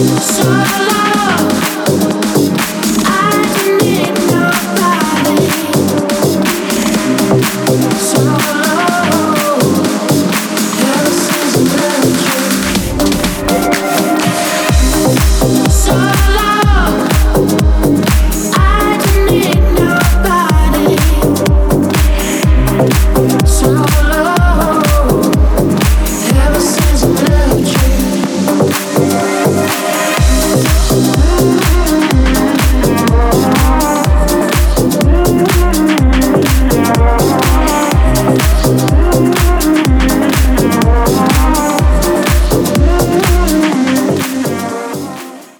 So